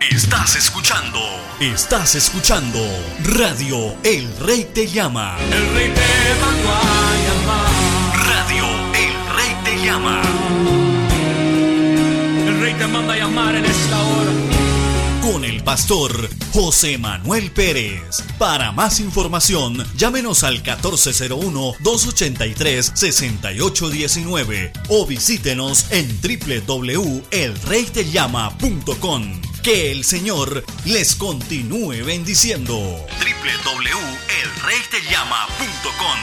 Estás escuchando, estás escuchando Radio El Rey te llama. El Rey te mandó pastor José Manuel Pérez. Para más información, llámenos al 1401-283-6819 o visítenos en www.elreytellama.com. Que el Señor les continúe bendiciendo. www.elreytellama.com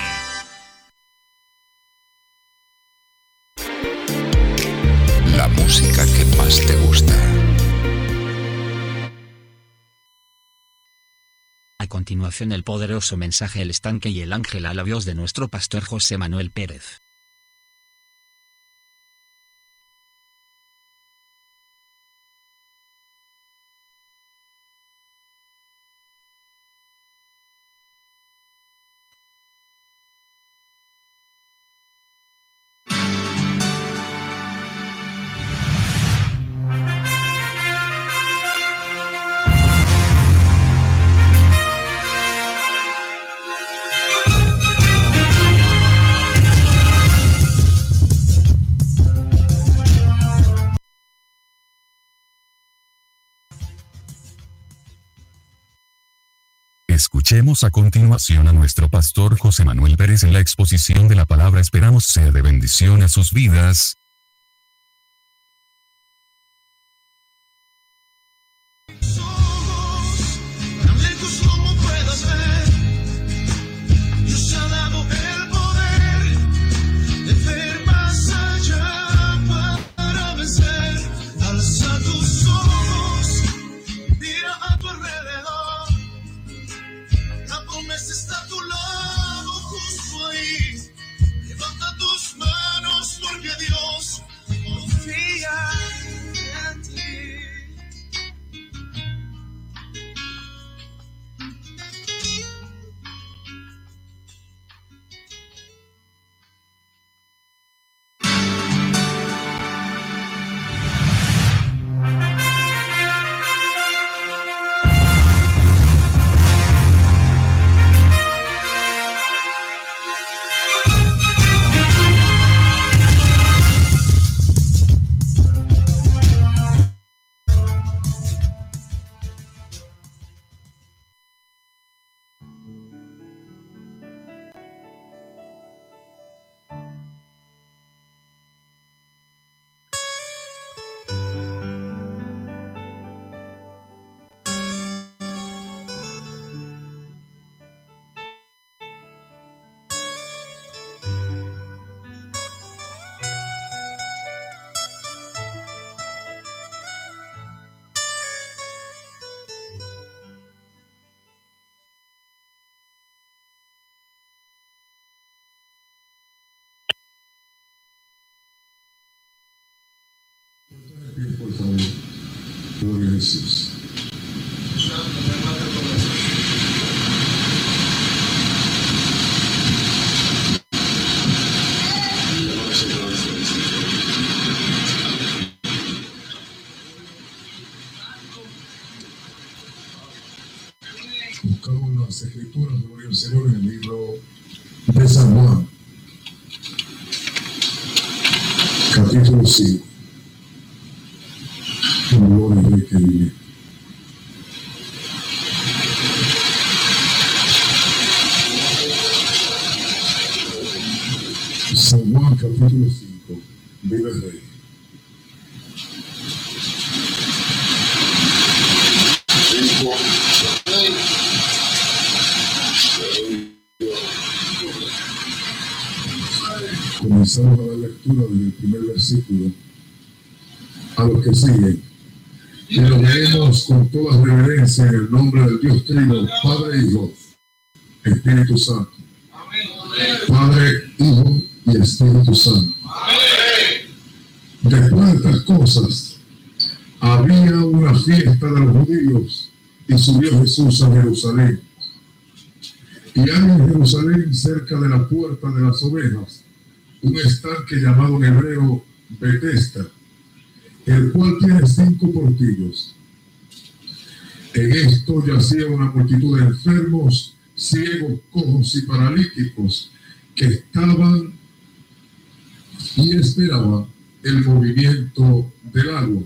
La música que más te gusta. A continuación el poderoso mensaje El estanque y el ángel a la voz de nuestro pastor José Manuel Pérez. Escuchemos a continuación a nuestro pastor José Manuel Pérez en la exposición de la palabra. Esperamos sea de bendición a sus vidas. Gloria Juan capítulo 5, vive el Rey. Comenzamos a la lectura desde el primer versículo a los que siguen. Y lo leemos con toda reverencia en el nombre del Dios Trino, Padre, Hijo, Espíritu Santo. Padre, Hijo y Espíritu Santo. De estas cosas, había una fiesta de los judíos y subió Jesús a Jerusalén. Y hay en Jerusalén, cerca de la puerta de las ovejas, un estanque llamado en hebreo Bethesda, el cual tiene cinco portillos. En esto yacía una multitud de enfermos, ciegos, cojos y paralíticos que estaban y esperaban el movimiento del agua.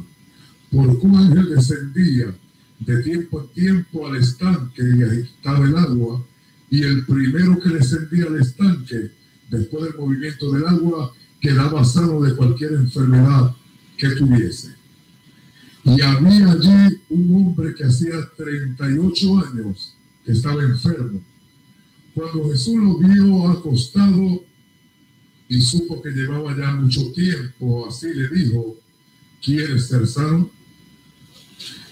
Por un ángel descendía de tiempo en tiempo al estanque y agitaba el agua, y el primero que descendía al estanque, después del movimiento del agua, quedaba sano de cualquier enfermedad que tuviese. Y había allí un hombre que hacía 38 años que estaba enfermo. Cuando Jesús lo vio acostado y supo que llevaba ya mucho tiempo, así le dijo, ¿quieres ser sano?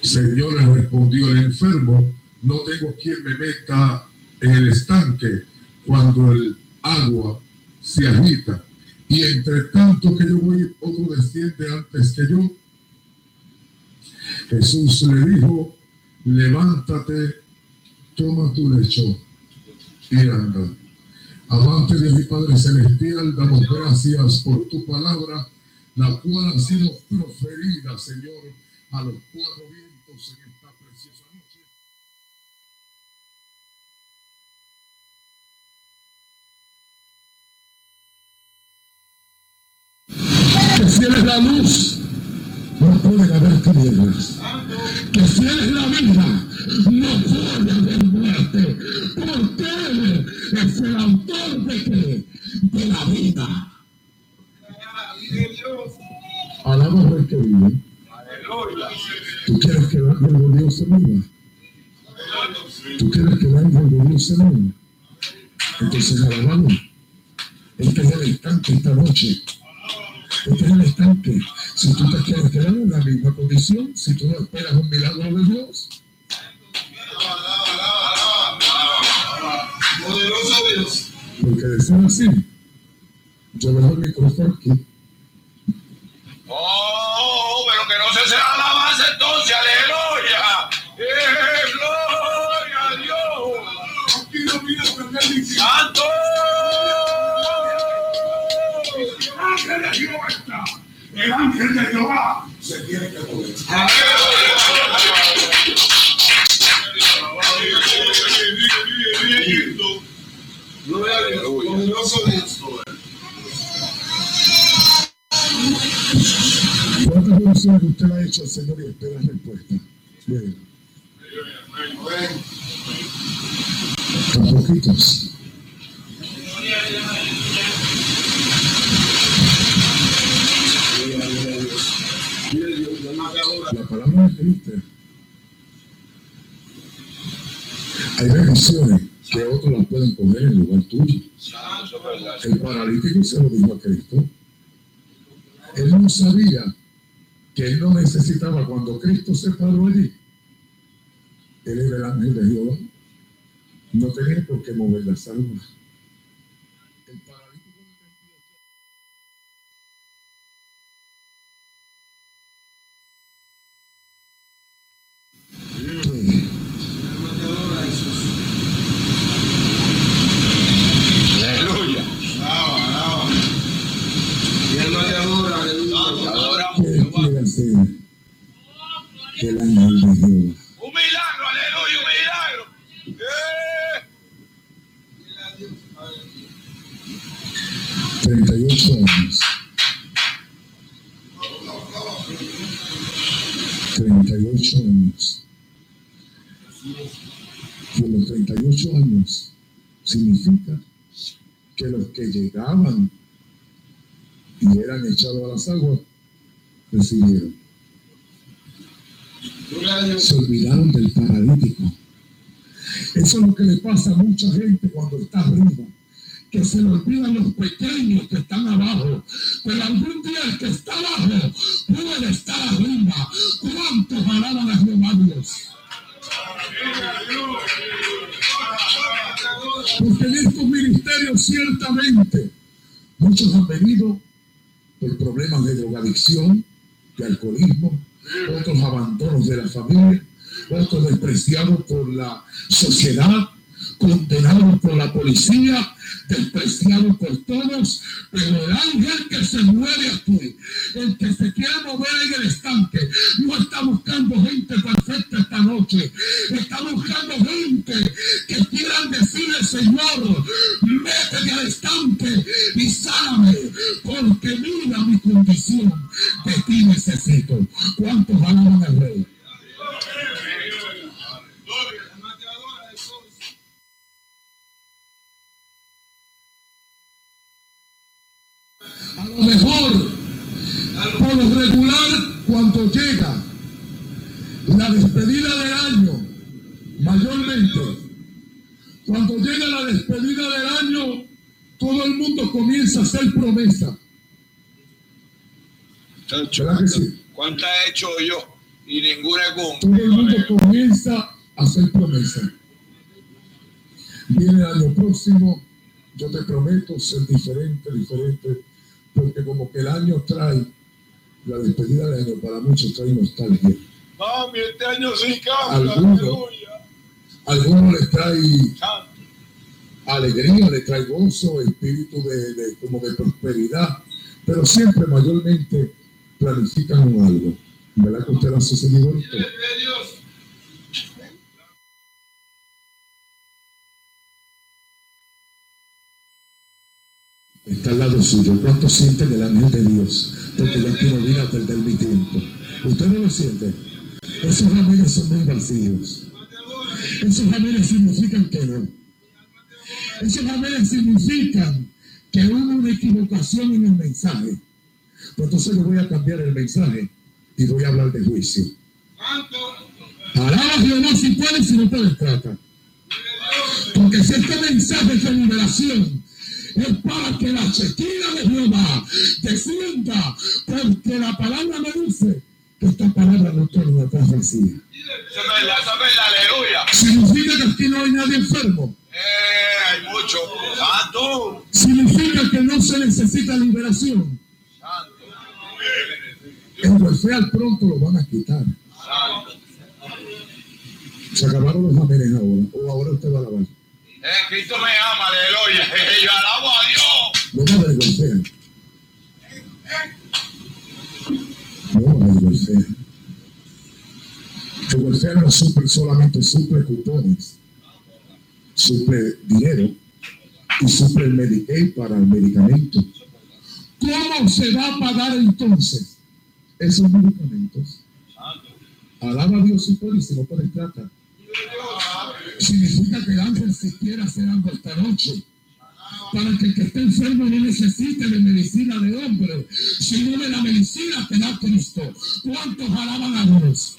Señor le respondió el enfermo, no tengo quien me meta en el estanque cuando el agua se agita. Y entre tanto que yo voy, otro desciende antes que yo. Jesús le dijo, levántate, toma tu lecho y anda. Amante de mi Padre Celestial, damos gracias por tu palabra, la cual ha sido proferida, Señor, a los cuatro vientos en esta preciosa noche. que si Él es la luz, no pueden haber tinieblas. Que si Él es la vida, no puede haber muerte. Porque Él es el autor de qué? La vida. Alaba al que. ¿Tú quieres que el ángel de Dios se mueva? ¿Tú quieres que el ángel de Dios se mueva? Entonces alabamos. Este es el instante esta noche. Este es el instante. Si tú te quieres quedar en la misma condición, si tú no esperas un milagro de Dios, Poderoso Dios. porque de ser así, yo dejo el micrófono aquí. Oh, pero que no se sea alabanza entonces, aleluya. Eh, gloria a Dios. Aquí no aprender. Santo. El ángel de Jehová está. El ángel de Jehová se tiene que mover. Señor y espera respuesta? Bien. Tan poquitos. La palabra de Cristo. Hay bendiciones que otros las pueden coger en lugar tuyo. El paralítico se lo dijo a Cristo. Él no sabía que él no necesitaba cuando Cristo se paró allí. Él era el ángel de Jehová. No tenía por qué mover las almas. El paralítico no tenía que- Aleluya. ¿Qué quiere hacer el ángel de Jehová? Un milagro, aleluya, un milagro. Eh. 38 años. 38 años. Y en los 38 años significa que los que llegaban echados a las aguas recibieron. Se olvidaron del paralítico. Eso es lo que le pasa a mucha gente cuando está arriba que se le olvidan los pequeños que están abajo, pero algún día el que está abajo puede estar arriba. ¿Cuántos alaban a Jehová Dios? Porque en estos ministerios ciertamente muchos han venido por problemas de drogadicción, de alcoholismo, otros abandonos de la familia, otros despreciados por la sociedad, condenado por la policía, despreciado por todos, pero el ángel que se mueve aquí, el que se quiere mover en el estanque, no está buscando gente perfecta esta noche, está buscando gente que quieran decirle, Señor, métete al estanque y sáname, porque mira mi condición, de ti necesito. ¿Cuántos alaban al rey? A lo mejor, por lo regular, cuando llega la despedida del año, mayormente, cuando llega la despedida del año, todo el mundo comienza a hacer promesa. ¿Verdad que sí? ¿Cuántas he hecho yo? Y ninguna Todo el mundo comienza a hacer promesa. Viene el año próximo, yo te prometo ser diferente, diferente, porque como que el año trae, la despedida del año para muchos trae nostalgia. Mami, este año sí cambia. Algunos. Algunos les trae alegría, le trae gozo, espíritu de, de- como de prosperidad, pero siempre mayormente planifican algo. ¿Verdad que usted lo ha sucedido esto? Está al lado suyo. ¿Cuánto sienten el ángel de Dios? Porque yo no vine a perder mi tiempo. ¿Usted no lo siente? Esos amenes son muy vacíos. Esos amenes significan que no. Esos amenes significan que hubo una equivocación en el mensaje. Pues entonces le voy a cambiar el mensaje y voy a hablar de juicio. Alaba a Jehová si puedes, si no puedes, trata. Porque si este mensaje es de liberación, es para que la chequina de Jehová descienda, porque la palabra me dice que esta palabra no es verdad, aleluya. Significa que aquí no hay nadie enfermo. Eh, hay mucho. Santo. Significa que no se necesita liberación. Santo. El welfare pronto lo van a quitar. Santo. Se acabaron los amenes ahora. O ahora usted va a lavar. Eh, Cristo me ama, aleluya. Yo alabo a Dios. No va a haber welfare. No va a haber welfare. El welfare no suple solamente suple cupones, suple dinero y suple el Medicaid para el medicamento. ¿Cómo se va a pagar entonces esos medicamentos? Alaba a Dios y si no puede trata. Significa que el ángel si quiere hacer algo esta noche. Para que el que esté enfermo no necesite de medicina de hombre, sino de la medicina que da Cristo. ¿Cuántos alaban a Dios?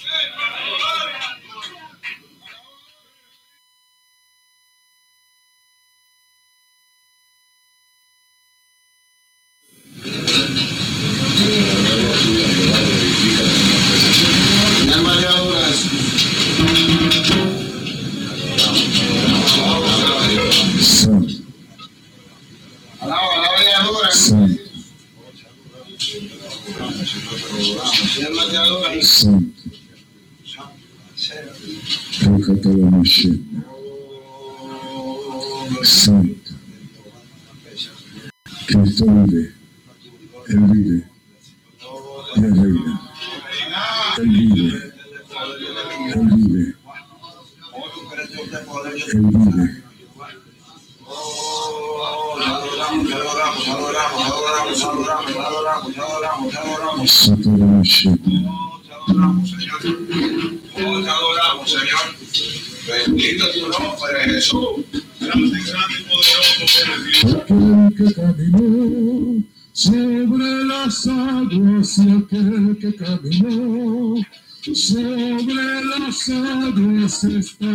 Cristo vive. Él vive. Él reina. Él vive. Él vive. Él vive. Santo la machine. Te adoramos, Señor. Bendito tu nombre, Jesús. Caminó sobre las aguas está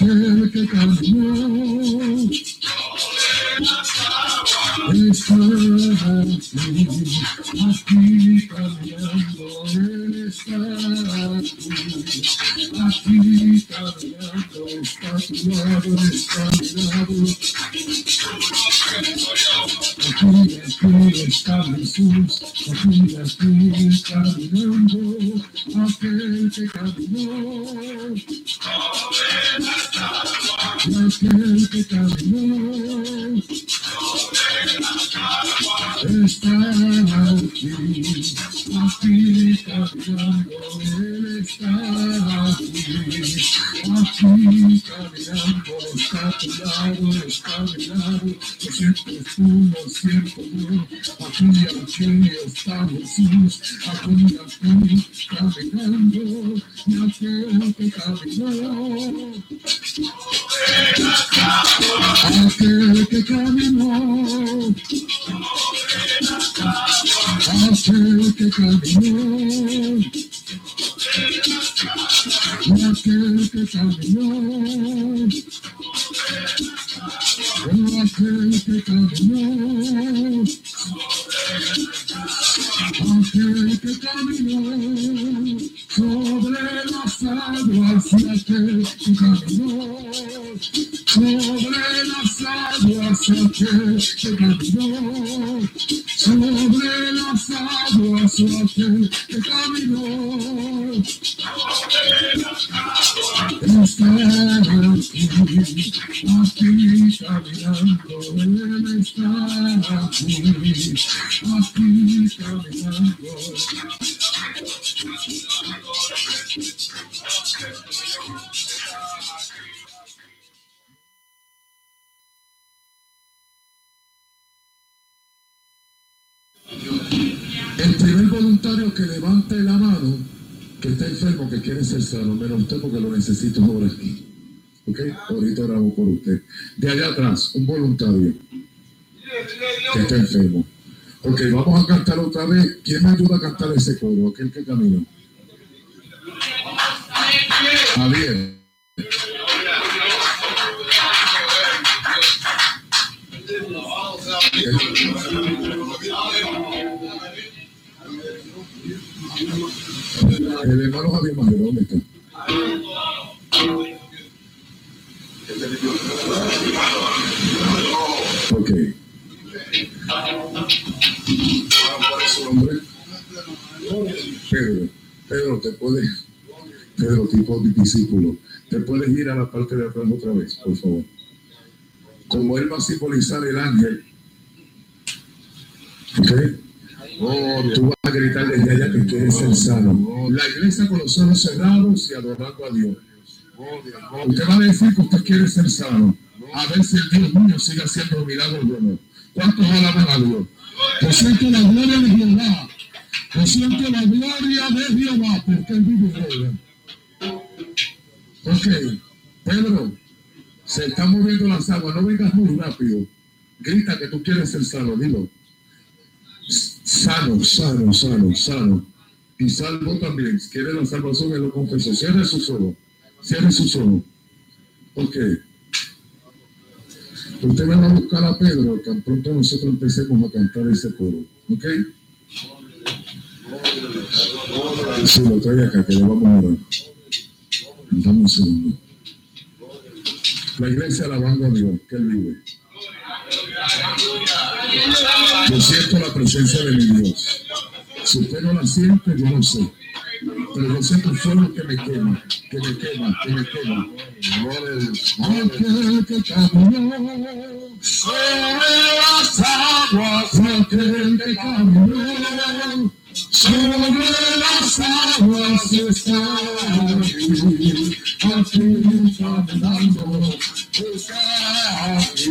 aquel que Jesús, aquí, aquí caminando, aquel que caminó, que caminó, aquel que caminó, que caminó, El primer voluntario que levante la mano, que está enfermo, que quiere ser sano, menos usted porque lo necesito ahora aquí. ¿Ok? Ahorita oramos por usted. De allá atrás, un voluntario que está enfermo. Ok, vamos a cantar otra vez. ¿Quién me ayuda a cantar ese coro? Aquel que camina. Javier. El hermano Javier Majero, ¿dónde está? Ok. ¿Cuál es su nombre? Pedro. Pedro, te puedes. Pedro, tipo discípulo. Te puedes ir a la parte de atrás otra vez, por favor. Como él va a simbolizar el ángel. ¿Ok? Tú vas a gritar desde allá que quieres ser sano. La iglesia con los ojos cerrados y adorando a Dios. Usted va a decir que usted quiere ser sano. A ver si el Dios mío sigue haciendo milagros no. ¿Cuántos alaban a Dios? Yo siento la gloria de Jehová. Yo siento la gloria de Jehová porque él vive Ok, Pedro, se están moviendo las aguas. No vengas muy rápido. Grita que tú quieres ser sano, dilo. Sano, sano, sano, sano. Y salvo también. Quiere la salvación, él lo confesó. Cierre sus ojos. Cierre sus ojos. Ok. Usted va a buscar a Pedro tan pronto nosotros empecemos a cantar ese coro. ¿Ok? Sí, lo trae que le vamos a. Dame un segundo. La iglesia alabando a Dios, que Él vive. Yo siento la presencia de mi Dios. Si usted no la siente, yo no sé. Pero yo siento fuego que me quema, que me quema, que me quema. Que sobre las aguas, aquel que sobre las aguas está aquí, aquí caminando, está aquí,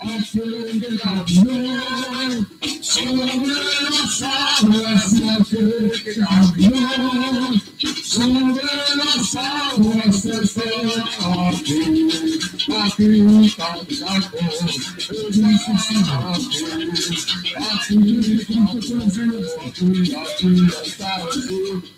aquí caminando, está caminando. Fuerte su siento aquí, aquí está Jesús, aquí, aquí caminando, aquel que caminó sobre las aguas, aquel que caminó sobre las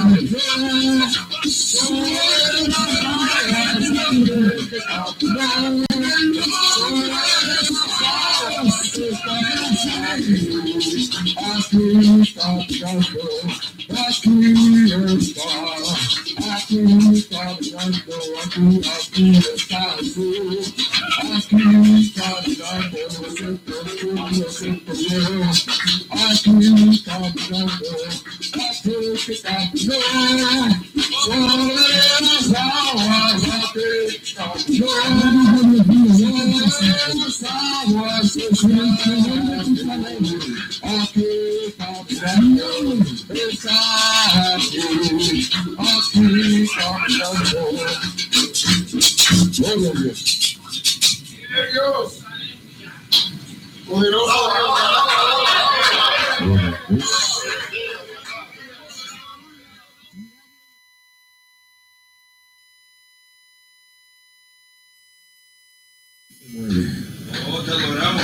aguas está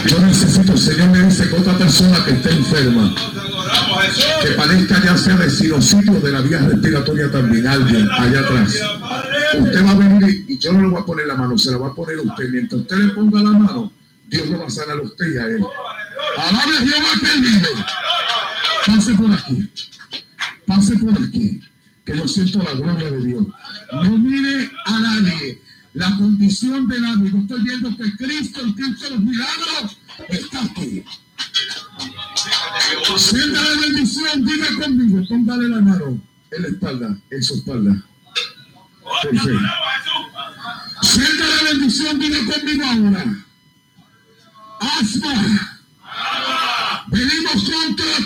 Yo necesito, el Señor me dice que otra persona que esté enferma, que padezca ya sea de sinusitis de la vía respiratoria también, alguien allá atrás. Usted va a venir y yo no le voy a poner la mano, se la va a poner usted. Mientras usted le ponga la mano, Dios lo va a sanar a usted y a él. Alabe a Jehová que vive. Pase por aquí. Pase por aquí. Que yo siento la gloria de Dios. No mire a nadie la condición de nadie. Yo estoy viendo que Cristo, el Cristo de los milagros, está aquí. Sienta la bendición, diga conmigo, póngale la mano en la espalda, en su espalda. Perfecto. Sienta la bendición, diga conmigo ahora. Asma, venimos contra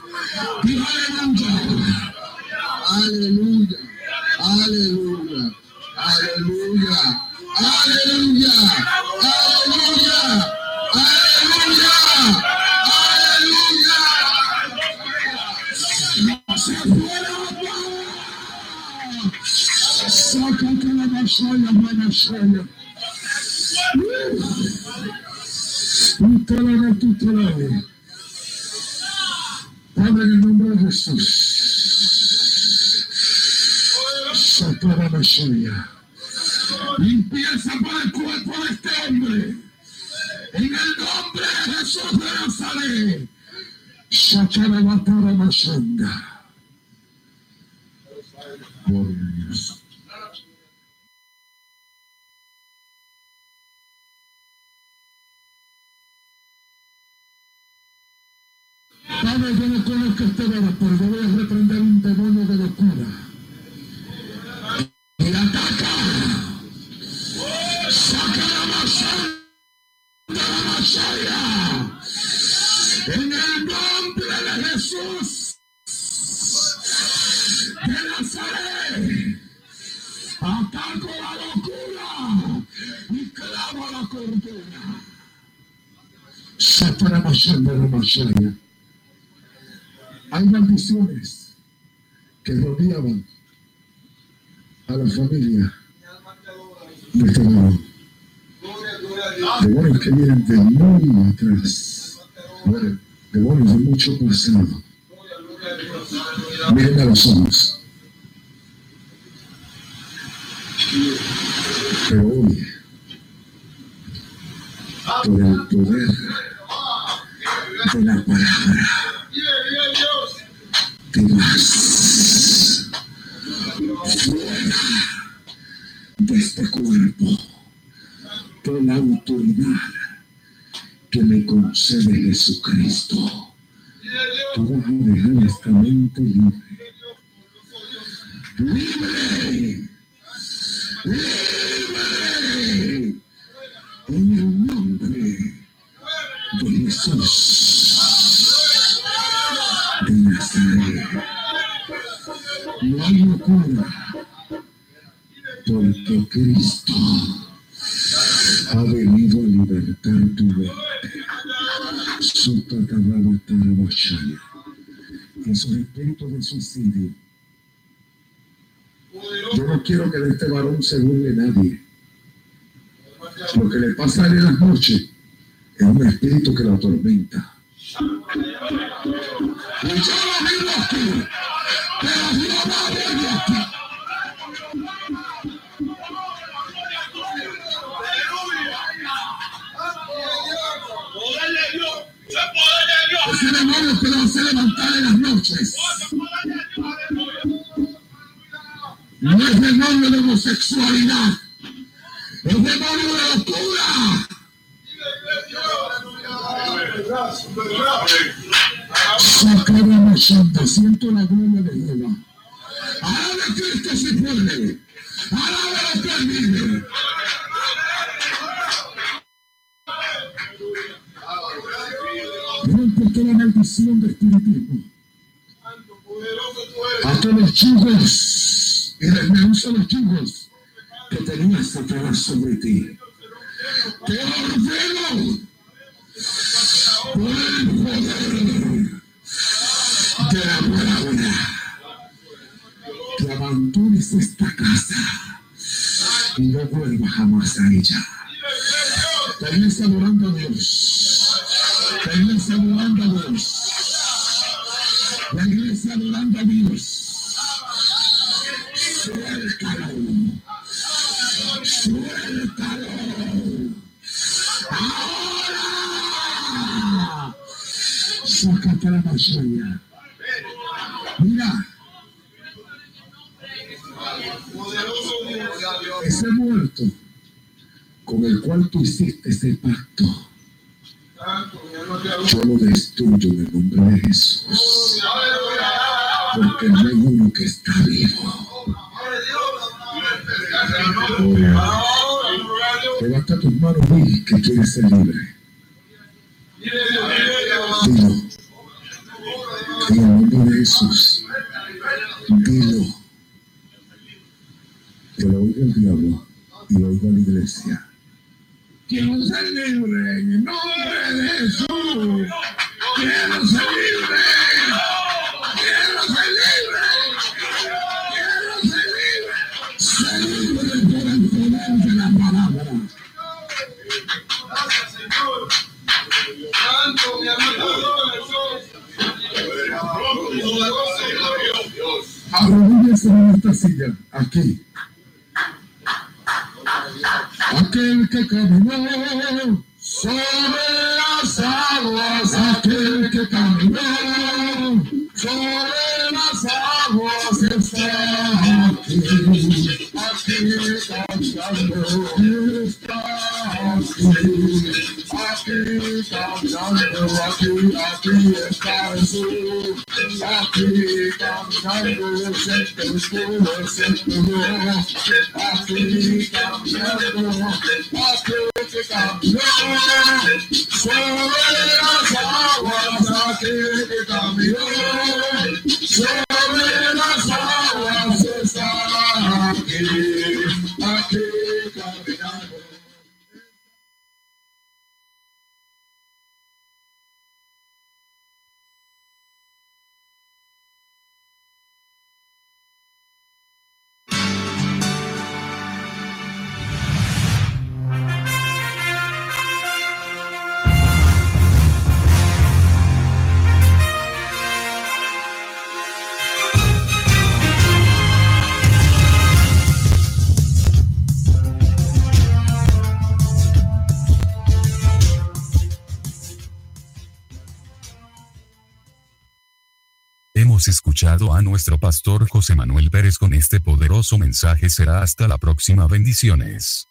A Dios. Padre, yo no conozco este varón, pero yo voy a reprender que vienen de muy atrás. Demonios de mucho pasado. Miren a los ojos. Pero hoy, por el poder de la palabra, te vas fuera de este cuerpo por la autoridad me concede Jesucristo. Tú vas a dejar esta mente libre. Libre. Libre. En el nombre de Jesús de Nazaret. No hay locura, porque Cristo ha venido a libertar tu mente. Sutatabaratarabashaya. Esos espíritus de suicidio. Yo no quiero que de este varón se burle nadie. Lo que le pasa a él en las noches es un espíritu que lo atormenta. Y yo aquí, pero aquí. Noches. No es demonio de homosexualidad. Es demonio de locura. Sacará santa, siento la gloria de Jehová. Ahora Cristo se puede. Ahora lo permite. Rompe toda maldición de espiritismo. A todos los chugos y desmenuza los chugos que tenías Satanás sobre ti. Te ordeno por el poder de la palabra que abandones esta casa y no vuelvas jamás a ella. Te vienes adorando a Dios. Iglesia adorando a Dios. Mira. Ese muerto con el cual tú hiciste ese pacto. Yo lo destruyo en el nombre de Jesús. Porque no hay uno que está vivo. Levanta tus manos y que quieres ser libre. En nombre de Jesús. Dilo. Que lo oiga el diablo y lo oiga la iglesia. Quiero ser libre en el nombre de Jesús. Quiero ser libre. En esta silla, aquí. Aquel que caminó sobre las aguas, aquel que caminó sobre las aguas está aquí, aquí cantando, está aquí, aquí cantando, aquí, siempre estuvo, a nuestro pastor José Manuel Pérez con este poderoso mensaje. Será hasta la próxima. Bendiciones.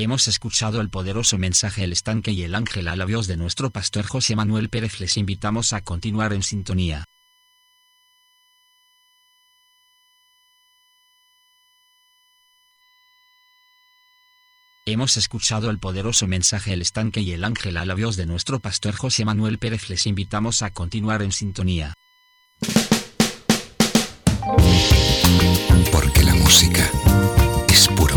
Hemos escuchado el poderoso mensaje El estanque y el ángel a la de nuestro pastor José Manuel Pérez. Les invitamos a continuar en sintonía. Hemos escuchado el poderoso mensaje El estanque y el ángel a la de nuestro pastor José Manuel Pérez. Les invitamos a continuar en sintonía. Porque la música es puro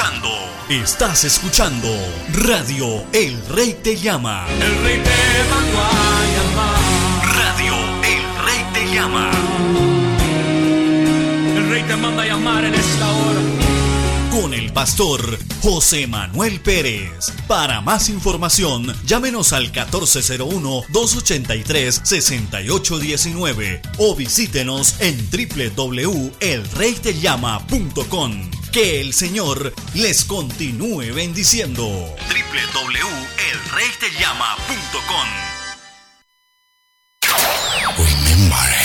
escuchando, estás escuchando Radio El Rey Te Llama. El rey te mandó a llamar. Radio El Rey Te Llama. El rey te manda a llamar en esta hora. Con el pastor José Manuel Pérez. Para más información, llámenos al 1401-283-6819 o visítenos en www.elreytellama.com. Que el Señor les continúe bendiciendo. www.elreytellama.com Remember